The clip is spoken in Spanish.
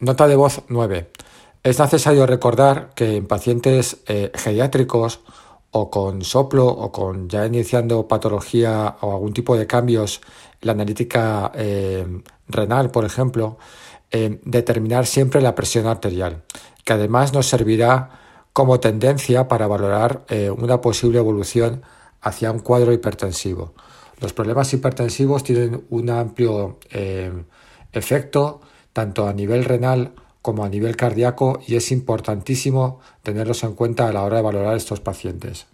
Nota de voz 9. Es necesario recordar que en pacientes eh, geriátricos o con soplo o con ya iniciando patología o algún tipo de cambios la analítica eh, renal, por ejemplo, eh, determinar siempre la presión arterial, que además nos servirá como tendencia para valorar una posible evolución hacia un cuadro hipertensivo. Los problemas hipertensivos tienen un amplio efecto tanto a nivel renal como a nivel cardíaco y es importantísimo tenerlos en cuenta a la hora de valorar estos pacientes.